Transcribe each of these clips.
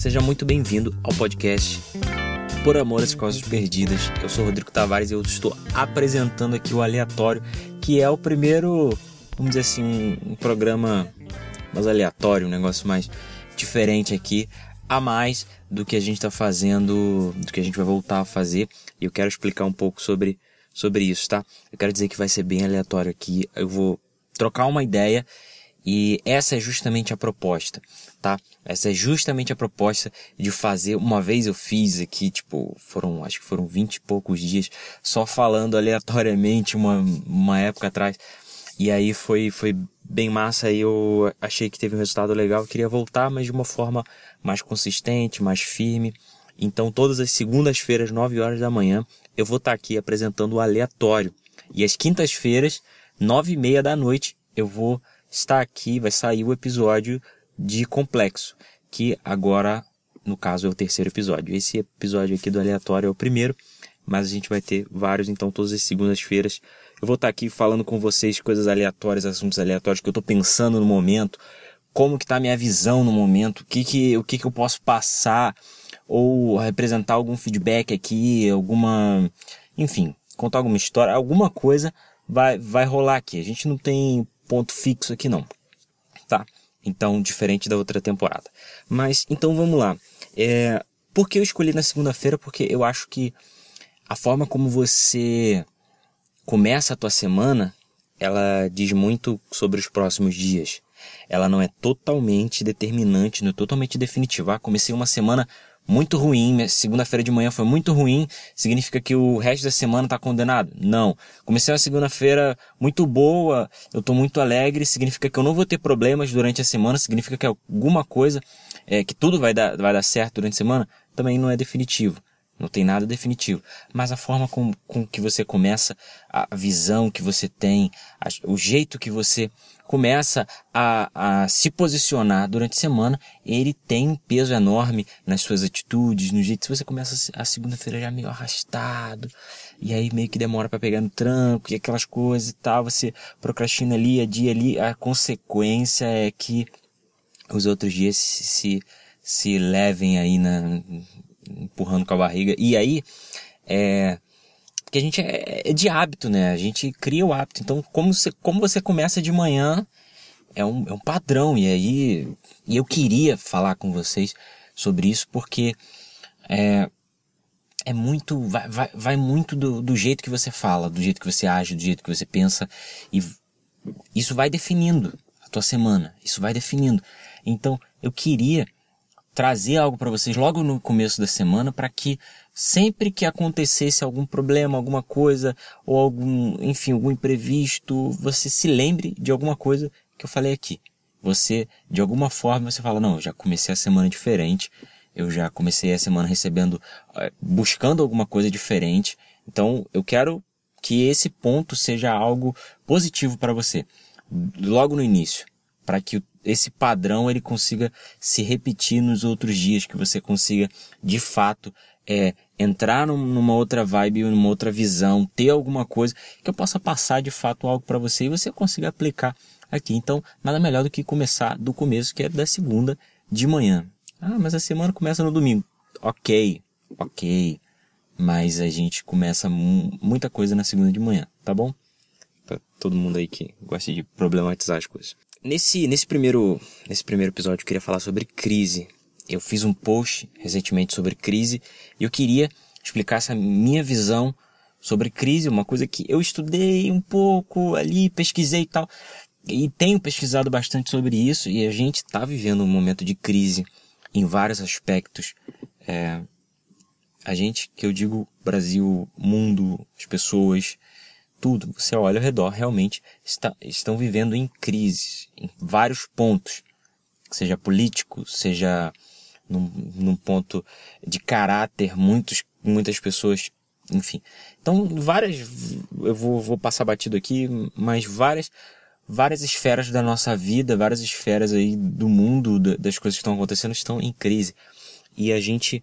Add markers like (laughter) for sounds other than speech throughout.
Seja muito bem-vindo ao podcast Por Amor às Causas Perdidas. Eu sou Rodrigo Tavares e eu estou apresentando aqui o Aleatório, que é o primeiro, vamos dizer assim, um programa mais aleatório, um negócio mais diferente aqui, a mais do que a gente está fazendo, do que a gente vai voltar a fazer. E eu quero explicar um pouco sobre, sobre isso, tá? Eu quero dizer que vai ser bem aleatório aqui. Eu vou trocar uma ideia e essa é justamente a proposta, tá? Essa é justamente a proposta de fazer. Uma vez eu fiz aqui, tipo, foram, acho que foram vinte e poucos dias, só falando aleatoriamente uma, uma época atrás. E aí foi, foi bem massa, aí eu achei que teve um resultado legal, eu queria voltar, mas de uma forma mais consistente, mais firme. Então, todas as segundas-feiras, 9 horas da manhã, eu vou estar aqui apresentando o aleatório. E às quintas-feiras, 9 e meia da noite, eu vou está aqui, vai sair o episódio de Complexo, que agora, no caso, é o terceiro episódio. Esse episódio aqui do aleatório é o primeiro, mas a gente vai ter vários, então, todas as segundas-feiras. Eu vou estar aqui falando com vocês coisas aleatórias, assuntos aleatórios que eu estou pensando no momento, como que está a minha visão no momento, o que que, o que que eu posso passar, ou representar algum feedback aqui, alguma, enfim, contar alguma história, alguma coisa vai, vai rolar aqui. A gente não tem ponto fixo aqui não, tá? Então, diferente da outra temporada. Mas, então vamos lá. É, por que eu escolhi na segunda-feira? Porque eu acho que a forma como você começa a tua semana, ela diz muito sobre os próximos dias. Ela não é totalmente determinante, não é totalmente definitiva. Ah, comecei uma semana muito ruim, segunda-feira de manhã foi muito ruim, significa que o resto da semana está condenado? Não. Comecei uma segunda-feira muito boa, eu estou muito alegre, significa que eu não vou ter problemas durante a semana, significa que alguma coisa, é, que tudo vai dar, vai dar certo durante a semana, também não é definitivo. Não tem nada definitivo. Mas a forma com, com que você começa, a visão que você tem, a, o jeito que você começa a, a se posicionar durante a semana, ele tem um peso enorme nas suas atitudes, no jeito que você começa a segunda-feira já meio arrastado, e aí meio que demora para pegar no tranco, e aquelas coisas e tal, você procrastina ali, a dia ali, a consequência é que os outros dias se, se, se levem aí na, empurrando com a barriga, e aí, é, porque a gente é, é, de hábito, né? A gente cria o hábito. Então, como você, como você começa de manhã, é um, é um padrão. E aí, e eu queria falar com vocês sobre isso, porque é, é muito, vai, vai, vai muito do, do jeito que você fala, do jeito que você age, do jeito que você pensa. E isso vai definindo a tua semana. Isso vai definindo. Então, eu queria trazer algo para vocês logo no começo da semana para que sempre que acontecesse algum problema, alguma coisa ou algum, enfim, algum imprevisto, você se lembre de alguma coisa que eu falei aqui. Você, de alguma forma, você fala, não, eu já comecei a semana diferente, eu já comecei a semana recebendo, eh, buscando alguma coisa diferente. Então, eu quero que esse ponto seja algo positivo para você, logo no início, para que esse padrão ele consiga se repetir nos outros dias, que você consiga de fato é, entrar numa outra vibe, numa outra visão, ter alguma coisa que eu possa passar de fato algo para você e você consiga aplicar aqui. Então, nada melhor do que começar do começo, que é da segunda de manhã. Ah, mas a semana começa no domingo. Ok, ok. Mas a gente começa muita coisa na segunda de manhã, tá bom? Pra todo mundo aí que gosta de problematizar as coisas. Nesse, nesse, primeiro, nesse primeiro episódio eu queria falar sobre crise. Eu fiz um post recentemente sobre crise e eu queria explicar essa minha visão sobre crise, uma coisa que eu estudei um pouco ali, pesquisei e tal. E tenho pesquisado bastante sobre isso e a gente está vivendo um momento de crise em vários aspectos. É, a gente, que eu digo Brasil, mundo, as pessoas, tudo, você olha ao redor, realmente está, estão vivendo em crise, em vários pontos, seja político, seja num, num ponto de caráter, muitos, muitas pessoas, enfim. Então, várias, eu vou, vou passar batido aqui, mas várias, várias esferas da nossa vida, várias esferas aí do mundo, das coisas que estão acontecendo, estão em crise. E a gente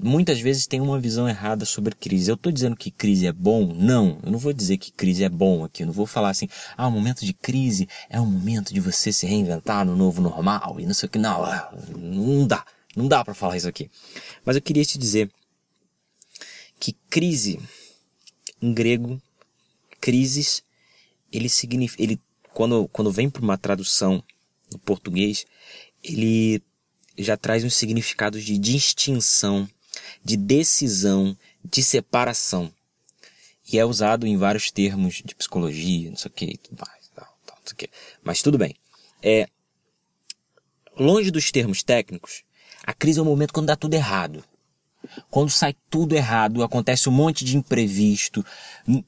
muitas vezes tem uma visão errada sobre crise. Eu estou dizendo que crise é bom? Não, eu não vou dizer que crise é bom aqui. Eu não vou falar assim, ah, o momento de crise é um momento de você se reinventar no novo normal e não sei o que. Não, não dá. Não dá para falar isso aqui. Mas eu queria te dizer que crise, em grego, crises, ele significa, ele, quando, quando vem para uma tradução no português, ele já traz uns significados de distinção, de decisão, de separação. E é usado em vários termos de psicologia, não sei o que, tudo mais, não, sei o que. Mas tudo bem. É, longe dos termos técnicos, a crise é o momento quando dá tudo errado. Quando sai tudo errado, acontece um monte de imprevisto,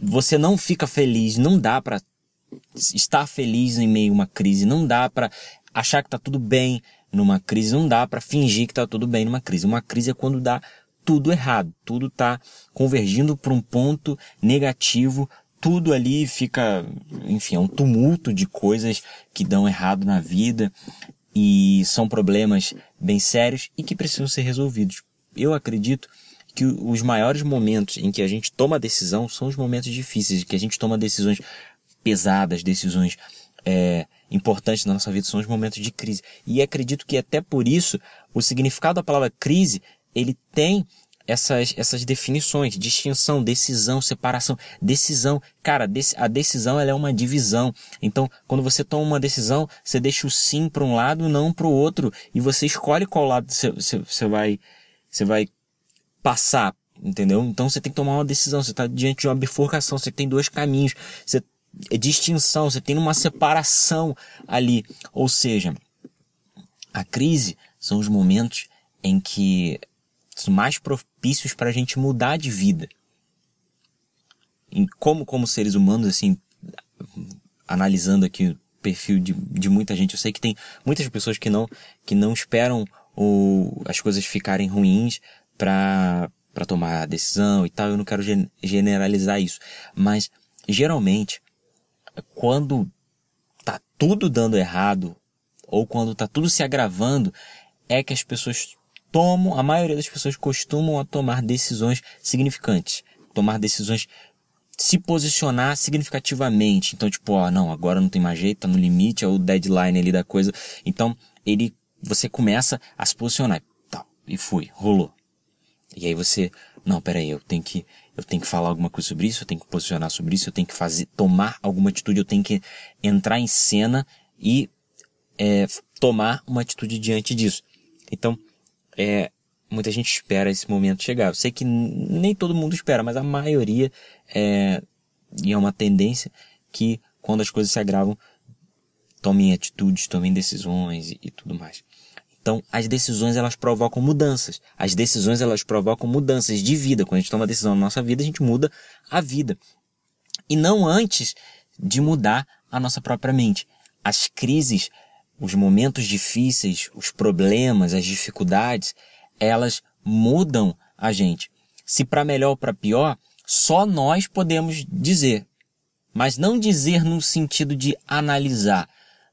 você não fica feliz, não dá para estar feliz em meio a uma crise, não dá para achar que tá tudo bem numa crise, não dá para fingir que tá tudo bem numa crise. Uma crise é quando dá tudo errado, tudo tá convergindo para um ponto negativo, tudo ali fica, enfim, é um tumulto de coisas que dão errado na vida e são problemas bem sérios e que precisam ser resolvidos. Eu acredito que os maiores momentos em que a gente toma decisão são os momentos difíceis, que a gente toma decisões pesadas, decisões é, importantes na nossa vida, são os momentos de crise. E acredito que até por isso o significado da palavra crise ele tem essas, essas definições, distinção, decisão, separação, decisão. Cara, a decisão ela é uma divisão. Então, quando você toma uma decisão, você deixa o sim para um lado, não para o outro, e você escolhe qual lado você, você, você vai, você vai passar, entendeu? Então você tem que tomar uma decisão. Você está diante de uma bifurcação, você tem dois caminhos. Você é distinção, você tem uma separação ali. Ou seja, a crise são os momentos em que mais propícios para a gente mudar de vida. E como, como seres humanos, assim, analisando aqui o perfil de, de muita gente, eu sei que tem muitas pessoas que não, que não esperam o, as coisas ficarem ruins para para tomar a decisão e tal. Eu não quero generalizar isso, mas geralmente quando tá tudo dando errado, ou quando tá tudo se agravando, é que as pessoas tomam, a maioria das pessoas costumam tomar decisões significantes, tomar decisões se posicionar significativamente. Então, tipo, ó, não, agora não tem mais jeito, tá no limite, é o deadline ali da coisa. Então, ele, você começa a se posicionar. Tá, e fui, rolou. E aí você, não, peraí, eu tenho que, eu tenho que falar alguma coisa sobre isso, eu tenho que posicionar sobre isso, eu tenho que fazer, tomar alguma atitude, eu tenho que entrar em cena e é, tomar uma atitude diante disso. Então, é, muita gente espera esse momento chegar. Eu sei que nem todo mundo espera, mas a maioria é, e é uma tendência que quando as coisas se agravam, tomem atitudes, tomem decisões e, e tudo mais. Então, as decisões elas provocam mudanças. As decisões elas provocam mudanças de vida. Quando a gente toma uma decisão na nossa vida, a gente muda a vida. E não antes de mudar a nossa própria mente. As crises, os momentos difíceis, os problemas, as dificuldades, elas mudam a gente. Se para melhor ou para pior, só nós podemos dizer. Mas não dizer no sentido de analisar,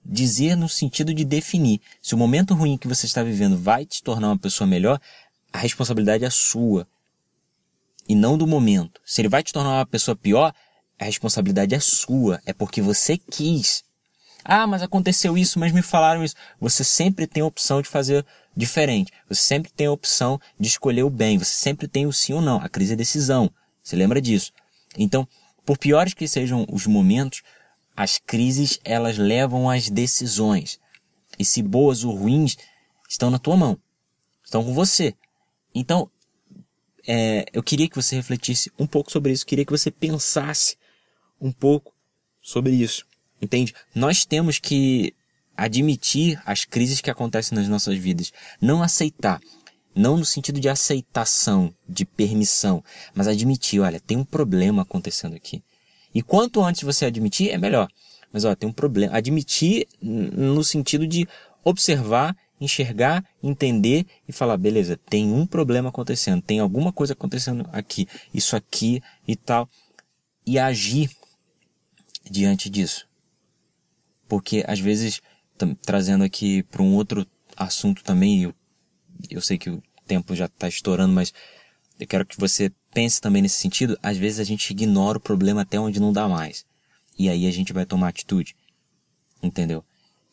dizer no sentido de definir. Se o momento ruim que você está vivendo vai te tornar uma pessoa melhor, a responsabilidade é sua e não do momento. Se ele vai te tornar uma pessoa pior, a responsabilidade é sua, é porque você quis. Ah, mas aconteceu isso, mas me falaram isso. Você sempre tem a opção de fazer diferente. Você sempre tem a opção de escolher o bem. Você sempre tem o sim ou não. A crise é decisão. Você lembra disso? Então, por piores que sejam os momentos, as crises, elas levam às decisões. E se boas ou ruins, estão na tua mão. Estão com você. Então, é, eu queria que você refletisse um pouco sobre isso. Queria que você pensasse um pouco sobre isso. Entende? Nós temos que admitir as crises que acontecem nas nossas vidas. Não aceitar. Não no sentido de aceitação, de permissão, mas admitir, olha, tem um problema acontecendo aqui. E quanto antes você admitir, é melhor. Mas ó, tem um problema. Admitir no sentido de observar, enxergar, entender e falar, beleza, tem um problema acontecendo, tem alguma coisa acontecendo aqui, isso aqui e tal. E agir diante disso. Porque às vezes, trazendo aqui para um outro assunto também, eu, eu sei que o tempo já está estourando, mas eu quero que você pense também nesse sentido. Às vezes a gente ignora o problema até onde não dá mais. E aí a gente vai tomar atitude. Entendeu?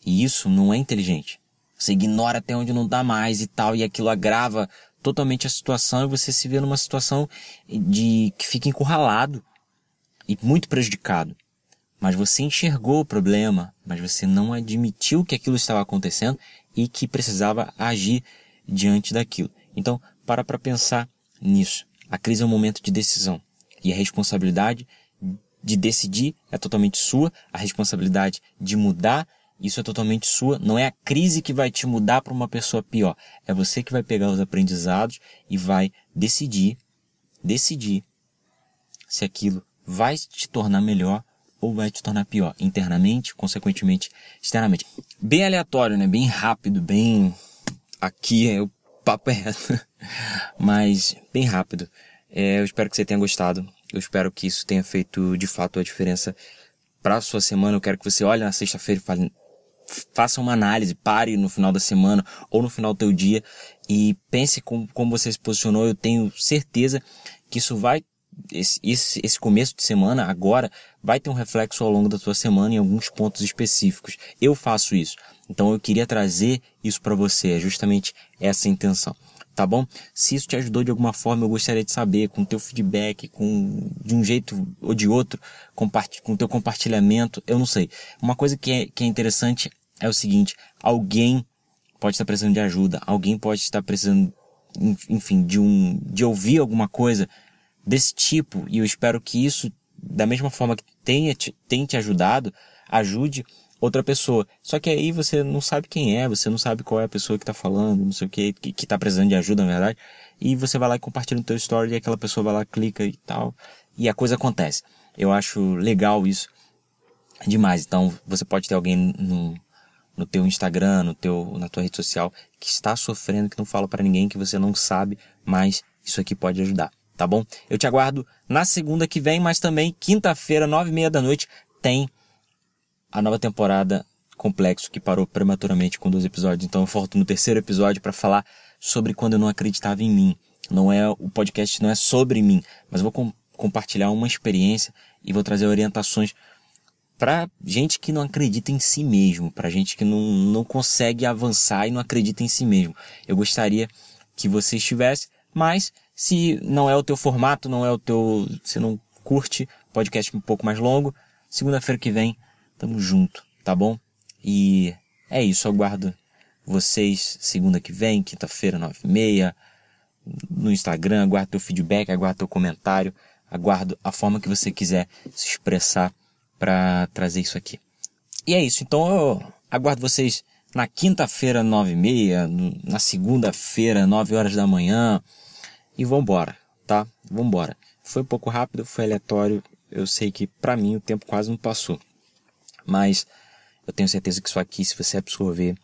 E isso não é inteligente. Você ignora até onde não dá mais e tal, e aquilo agrava totalmente a situação e você se vê numa situação de que fica encurralado e muito prejudicado. Mas você enxergou o problema, mas você não admitiu que aquilo estava acontecendo e que precisava agir diante daquilo. Então, para para pensar nisso. A crise é um momento de decisão e a responsabilidade de decidir é totalmente sua, a responsabilidade de mudar isso é totalmente sua. Não é a crise que vai te mudar para uma pessoa pior. É você que vai pegar os aprendizados e vai decidir, decidir se aquilo vai te tornar melhor ou vai te tornar pior, internamente, consequentemente, externamente. Bem aleatório, né? Bem rápido, bem aqui é o papo é reto, (laughs) mas bem rápido. É, eu espero que você tenha gostado. Eu espero que isso tenha feito de fato a diferença para a sua semana. Eu quero que você olhe na sexta-feira e fale, faça uma análise, pare no final da semana ou no final do teu dia e pense como, como você se posicionou. Eu tenho certeza que isso vai esse, esse, esse começo de semana, agora, vai ter um reflexo ao longo da tua semana em alguns pontos específicos. Eu faço isso. Então eu queria trazer isso para você, é justamente essa intenção. Tá bom? Se isso te ajudou de alguma forma, eu gostaria de saber, com teu feedback, com de um jeito ou de outro, com teu compartilhamento, eu não sei. Uma coisa que é, que é interessante é o seguinte, alguém pode estar precisando de ajuda, alguém pode estar precisando, enfim, de um, de ouvir alguma coisa desse tipo, e eu espero que isso, da mesma forma que tenha te, tenha te ajudado, ajude outra pessoa. Só que aí você não sabe quem é, você não sabe qual é a pessoa que está falando, não sei o que, que, que tá precisando de ajuda, na verdade. E você vai lá e compartilha no teu story e aquela pessoa vai lá, clica e tal. E a coisa acontece. Eu acho legal isso demais. Então, você pode ter alguém no, no teu Instagram, no teu, na tua rede social, que está sofrendo, que não fala para ninguém, que você não sabe, mas isso aqui pode ajudar tá bom? Eu te aguardo na segunda que vem, mas também quinta-feira, nove e meia da noite, tem a nova temporada Complexo, que parou prematuramente com dois episódios. Então eu volto no terceiro episódio para falar sobre quando eu não acreditava em mim. Não é o podcast não é sobre mim, mas vou com, compartilhar uma experiência e vou trazer orientações para gente que não acredita em si mesmo, para gente que não, não consegue avançar e não acredita em si mesmo. Eu gostaria que você estivesse, mas se não é o teu formato, não é o teu, se não curte, podcast um pouco mais longo, segunda-feira que vem, tamo junto, tá bom? E é isso, aguardo vocês segunda que vem, quinta-feira, nove e meia, no Instagram, aguardo teu feedback, aguardo teu comentário, aguardo a forma que você quiser se expressar para trazer isso aqui. E é isso, então eu aguardo vocês na quinta-feira, nove e meia, na segunda-feira, nove horas da manhã, e vambora, tá? Vambora. Foi um pouco rápido, foi aleatório. Eu sei que para mim o tempo quase não passou. Mas eu tenho certeza que isso aqui, se você absorver,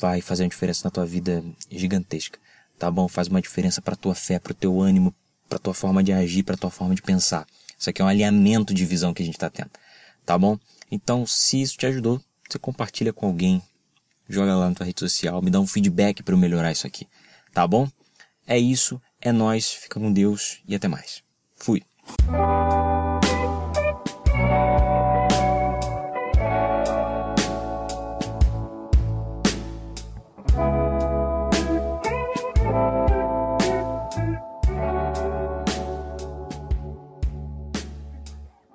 vai fazer uma diferença na tua vida gigantesca. Tá bom? Faz uma diferença para tua fé, para o teu ânimo, para tua forma de agir, para tua forma de pensar. Isso aqui é um alinhamento de visão que a gente está tendo. Tá bom? Então, se isso te ajudou, você compartilha com alguém, joga lá na tua rede social, me dá um feedback para eu melhorar isso aqui. Tá bom? É isso. É nós, fica com Deus e até mais. Fui.